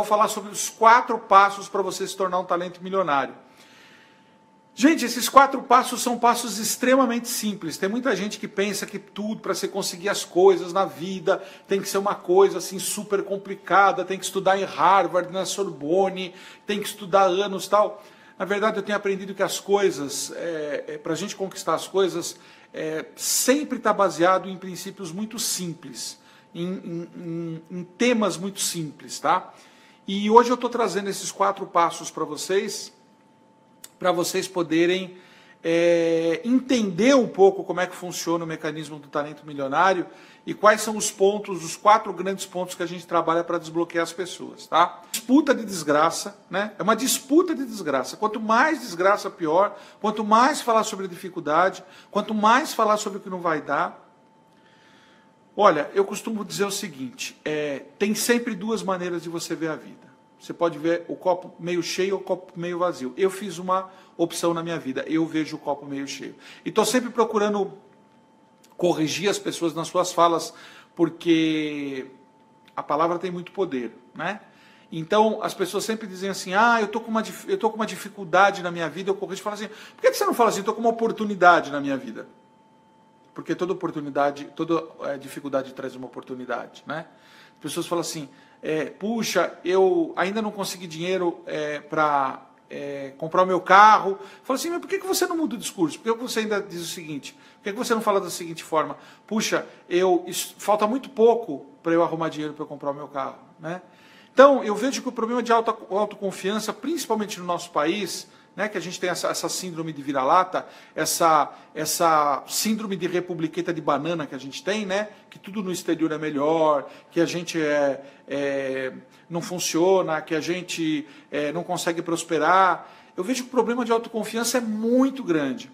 vou falar sobre os quatro passos para você se tornar um talento milionário. Gente, esses quatro passos são passos extremamente simples. Tem muita gente que pensa que tudo para você conseguir as coisas na vida tem que ser uma coisa assim super complicada, tem que estudar em Harvard, na Sorbonne, tem que estudar anos tal. Na verdade, eu tenho aprendido que as coisas, é, é, para a gente conquistar as coisas, é, sempre está baseado em princípios muito simples, em, em, em temas muito simples, tá? E hoje eu estou trazendo esses quatro passos para vocês para vocês poderem é, entender um pouco como é que funciona o mecanismo do talento milionário e quais são os pontos, os quatro grandes pontos que a gente trabalha para desbloquear as pessoas, tá? Disputa de desgraça, né? É uma disputa de desgraça. Quanto mais desgraça, pior. Quanto mais falar sobre dificuldade, quanto mais falar sobre o que não vai dar. Olha, eu costumo dizer o seguinte: é, tem sempre duas maneiras de você ver a vida. Você pode ver o copo meio cheio ou o copo meio vazio. Eu fiz uma opção na minha vida, eu vejo o copo meio cheio. E estou sempre procurando corrigir as pessoas nas suas falas, porque a palavra tem muito poder, né? Então, as pessoas sempre dizem assim: ah, eu estou com, uma, eu tô com uma dificuldade na minha vida. Eu corrijo e falo assim: por que você não fala assim, estou com uma oportunidade na minha vida? Porque toda oportunidade, toda é, dificuldade traz uma oportunidade, né? As pessoas falam assim: é, puxa, eu ainda não consegui dinheiro é, para é, comprar o meu carro. Fala assim, mas por que, que você não muda o discurso? Por que você ainda diz o seguinte? Por que, que você não fala da seguinte forma? Puxa, eu isso, falta muito pouco para eu arrumar dinheiro para comprar o meu carro. Né? Então, eu vejo que o problema de auto, autoconfiança, principalmente no nosso país, né, que a gente tem essa, essa síndrome de vira-lata, essa, essa síndrome de republiqueta de banana que a gente tem, né, que tudo no exterior é melhor, que a gente é, é não funciona, que a gente é, não consegue prosperar. Eu vejo que o problema de autoconfiança é muito grande.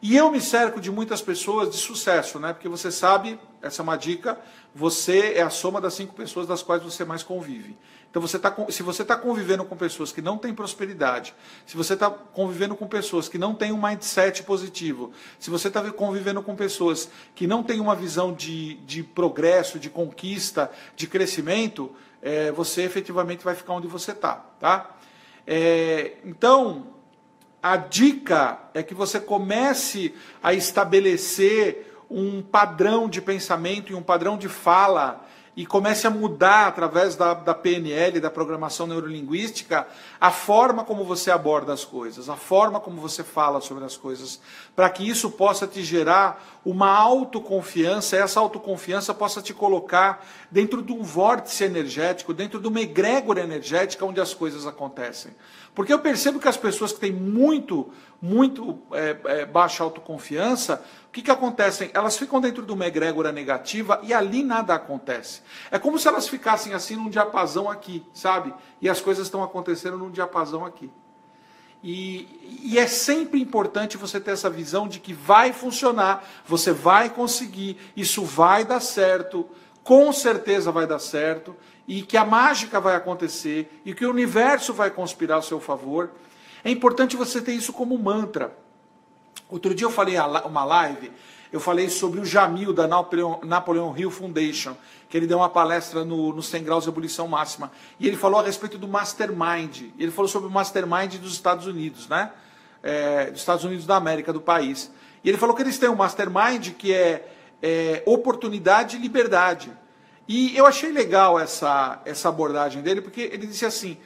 E eu me cerco de muitas pessoas de sucesso, né? Porque você sabe, essa é uma dica, você é a soma das cinco pessoas das quais você mais convive. Então, você tá, se você está convivendo com pessoas que não têm prosperidade, se você está convivendo com pessoas que não têm um mindset positivo, se você está convivendo com pessoas que não têm uma visão de, de progresso, de conquista, de crescimento, é, você efetivamente vai ficar onde você está. Tá? É, então, a dica é que você comece a estabelecer um padrão de pensamento e um padrão de fala e comece a mudar através da, da PNL, da programação neurolinguística, a forma como você aborda as coisas, a forma como você fala sobre as coisas, para que isso possa te gerar uma autoconfiança, e essa autoconfiança possa te colocar dentro de um vórtice energético, dentro de uma egrégora energética onde as coisas acontecem. Porque eu percebo que as pessoas que têm muito, muito é, é, baixa autoconfiança, o que, que acontece? Elas ficam dentro de uma egrégora negativa e ali nada acontece. É como se elas ficassem assim num diapasão aqui, sabe? E as coisas estão acontecendo num diapasão aqui. E, e, é sempre importante você ter essa visão de que vai funcionar, você vai conseguir, isso vai dar certo, com certeza vai dar certo, e que a mágica vai acontecer, e que o universo vai conspirar a seu favor. É importante você ter isso como mantra. Outro dia eu falei uma live, eu falei sobre o Jamil da Napoleon, Hill Foundation, que ele deu uma palestra no, no 100 graus de ebulição máxima. E ele falou a respeito do Mastermind. Ele falou sobre o Mastermind dos Estados Unidos, né? É, dos Estados Unidos da América, do país. E ele falou que eles têm um Mastermind que é, é oportunidade e liberdade. E eu achei legal essa, essa abordagem dele, porque ele disse assim: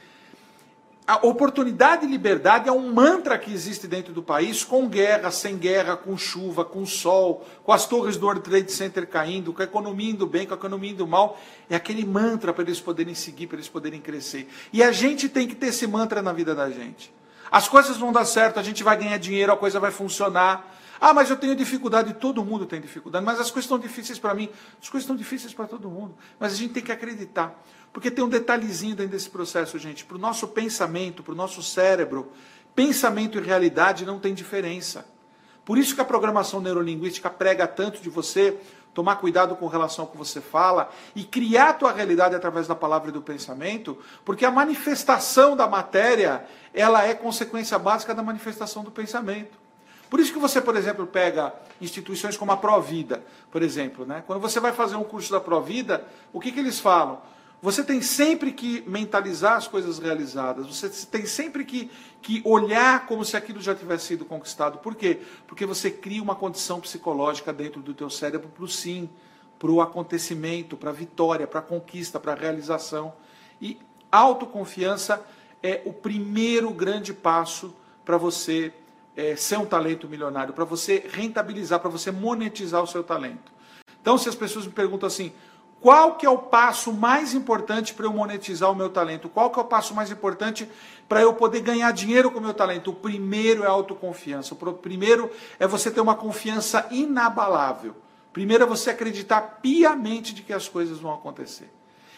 a oportunidade e liberdade é um mantra que existe dentro do país, com guerra, sem guerra, com chuva, com sol, com as torres do World Trade Center caindo, com a economia indo bem, com a economia indo mal. É aquele mantra para eles poderem seguir, para eles poderem crescer. E a gente tem que ter esse mantra na vida da gente. As coisas vão dar certo, a gente vai ganhar dinheiro, a coisa vai funcionar. Ah, mas eu tenho dificuldade, todo mundo tem dificuldade, mas as coisas estão difíceis para mim, as coisas estão difíceis para todo mundo. Mas a gente tem que acreditar. Porque tem um detalhezinho dentro desse processo, gente. Para o nosso pensamento, para o nosso cérebro, pensamento e realidade não tem diferença. Por isso que a programação neurolinguística prega tanto de você tomar cuidado com relação ao que você fala e criar a tua realidade através da palavra e do pensamento, porque a manifestação da matéria, ela é consequência básica da manifestação do pensamento. Por isso que você, por exemplo, pega instituições como a Provida, por exemplo, né? Quando você vai fazer um curso da Provida, o que, que eles falam? você tem sempre que mentalizar as coisas realizadas, você tem sempre que, que olhar como se aquilo já tivesse sido conquistado. Por quê? Porque você cria uma condição psicológica dentro do teu cérebro para o sim, para o acontecimento, para a vitória, para a conquista, para a realização. E autoconfiança é o primeiro grande passo para você é, ser um talento milionário, para você rentabilizar, para você monetizar o seu talento. Então, se as pessoas me perguntam assim, qual que é o passo mais importante para eu monetizar o meu talento? Qual que é o passo mais importante para eu poder ganhar dinheiro com o meu talento? O primeiro é a autoconfiança. O primeiro é você ter uma confiança inabalável. Primeiro é você acreditar piamente de que as coisas vão acontecer.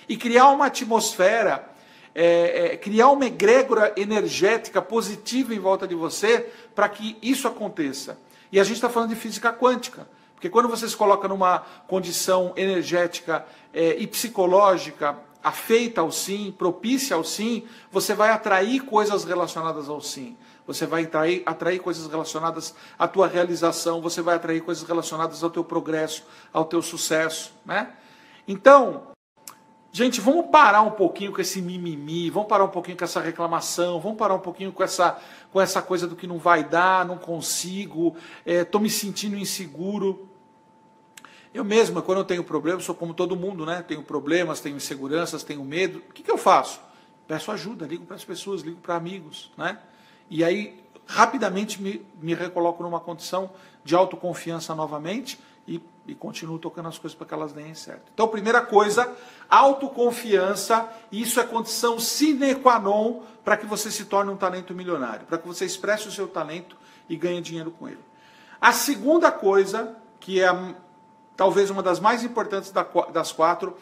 E criar uma atmosfera, é, é, criar uma egrégora energética positiva em volta de você para que isso aconteça. E a gente está falando de física quântica. Porque quando você se coloca numa condição energética é, e psicológica afeita ao sim, propícia ao sim, você vai atrair coisas relacionadas ao sim. Você vai atrair, atrair coisas relacionadas à tua realização, você vai atrair coisas relacionadas ao teu progresso, ao teu sucesso, né? Então, gente, vamos parar um pouquinho com esse mimimi, vamos parar um pouquinho com essa reclamação, vamos parar um pouquinho com essa, com essa coisa do que não vai dar, não consigo, estou é, me sentindo inseguro. Eu mesmo, quando eu tenho problemas, sou como todo mundo, né? Tenho problemas, tenho inseguranças, tenho medo. O que, que eu faço? Peço ajuda, ligo para as pessoas, ligo para amigos, né? E aí, rapidamente me, me recoloco numa condição de autoconfiança novamente e, e continuo tocando as coisas para que elas deem certo. Então, primeira coisa, autoconfiança, isso é condição sine qua non para que você se torne um talento milionário, para que você expresse o seu talento e ganhe dinheiro com ele. A segunda coisa, que é talvez uma das mais importantes das quatro,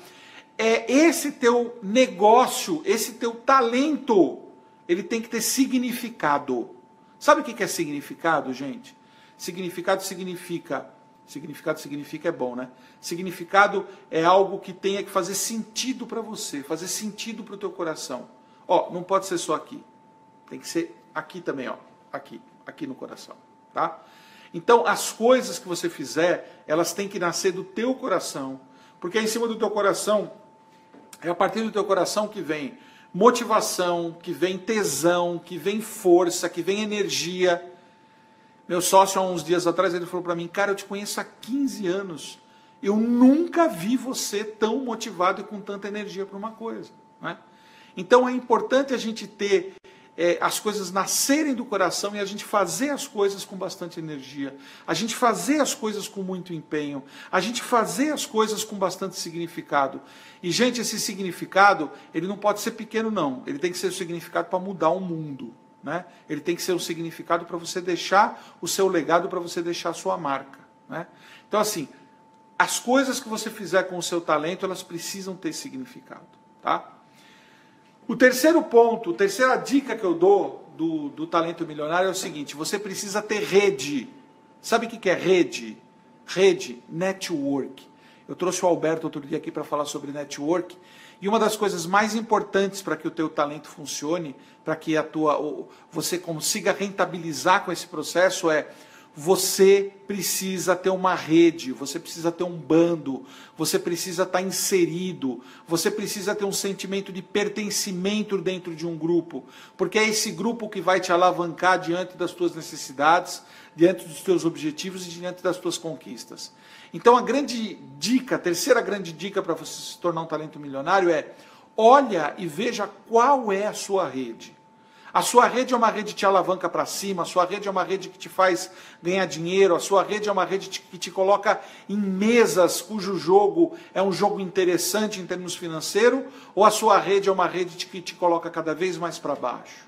é esse teu negócio, esse teu talento, ele tem que ter significado. Sabe o que é significado, gente? Significado significa. Significado significa é bom, né? Significado é algo que tenha que fazer sentido para você, fazer sentido para o teu coração. Ó, não pode ser só aqui. Tem que ser aqui também, ó. Aqui, aqui no coração, tá? Então, as coisas que você fizer, elas têm que nascer do teu coração, porque é em cima do teu coração, é a partir do teu coração que vem motivação, que vem tesão, que vem força, que vem energia. Meu sócio, há uns dias atrás, ele falou para mim: Cara, eu te conheço há 15 anos. Eu nunca vi você tão motivado e com tanta energia para uma coisa. Né? Então é importante a gente ter é, as coisas nascerem do coração e a gente fazer as coisas com bastante energia, a gente fazer as coisas com muito empenho, a gente fazer as coisas com bastante significado. E, gente, esse significado, ele não pode ser pequeno, não. Ele tem que ser o significado para mudar o mundo. Né? Ele tem que ser um significado para você deixar o seu legado, para você deixar a sua marca. Né? Então, assim, as coisas que você fizer com o seu talento, elas precisam ter significado. Tá? O terceiro ponto, a terceira dica que eu dou do, do talento milionário é o seguinte: você precisa ter rede. Sabe o que é rede? Rede, network. Eu trouxe o Alberto outro dia aqui para falar sobre network. E uma das coisas mais importantes para que o teu talento funcione, para que a tua, você consiga rentabilizar com esse processo é você precisa ter uma rede, você precisa ter um bando, você precisa estar inserido, você precisa ter um sentimento de pertencimento dentro de um grupo, porque é esse grupo que vai te alavancar diante das tuas necessidades, diante dos teus objetivos e diante das tuas conquistas. Então a grande dica, a terceira grande dica para você se tornar um talento milionário é: olha e veja qual é a sua rede. A sua rede é uma rede que te alavanca para cima, a sua rede é uma rede que te faz ganhar dinheiro, a sua rede é uma rede que te coloca em mesas cujo jogo é um jogo interessante em termos financeiros, ou a sua rede é uma rede que te coloca cada vez mais para baixo.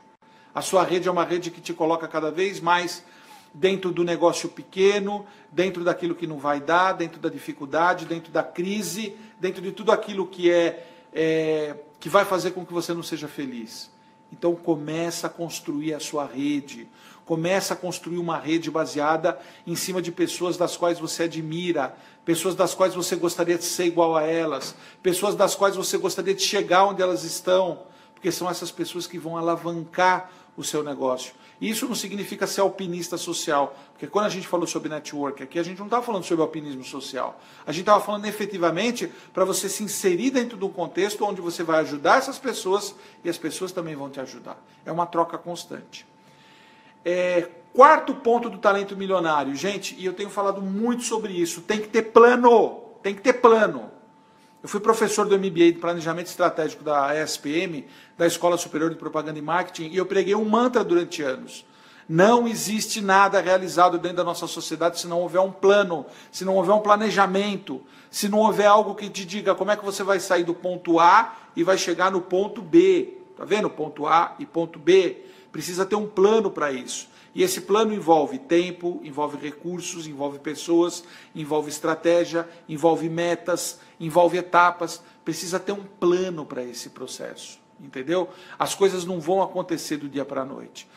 A sua rede é uma rede que te coloca cada vez mais dentro do negócio pequeno, dentro daquilo que não vai dar, dentro da dificuldade, dentro da crise, dentro de tudo aquilo que é, é que vai fazer com que você não seja feliz. Então começa a construir a sua rede. Começa a construir uma rede baseada em cima de pessoas das quais você admira, pessoas das quais você gostaria de ser igual a elas, pessoas das quais você gostaria de chegar onde elas estão, porque são essas pessoas que vão alavancar o seu negócio. Isso não significa ser alpinista social, porque quando a gente falou sobre network aqui, a gente não estava falando sobre alpinismo social. A gente estava falando efetivamente para você se inserir dentro de um contexto onde você vai ajudar essas pessoas e as pessoas também vão te ajudar. É uma troca constante. É, quarto ponto do talento milionário, gente, e eu tenho falado muito sobre isso, tem que ter plano, tem que ter plano. Eu fui professor do MBA de Planejamento Estratégico da ESPM, da Escola Superior de Propaganda e Marketing, e eu preguei um mantra durante anos. Não existe nada realizado dentro da nossa sociedade se não houver um plano, se não houver um planejamento, se não houver algo que te diga como é que você vai sair do ponto A e vai chegar no ponto B. Tá vendo? Ponto A e ponto B. Precisa ter um plano para isso. E esse plano envolve tempo, envolve recursos, envolve pessoas, envolve estratégia, envolve metas, envolve etapas. Precisa ter um plano para esse processo, entendeu? As coisas não vão acontecer do dia para a noite.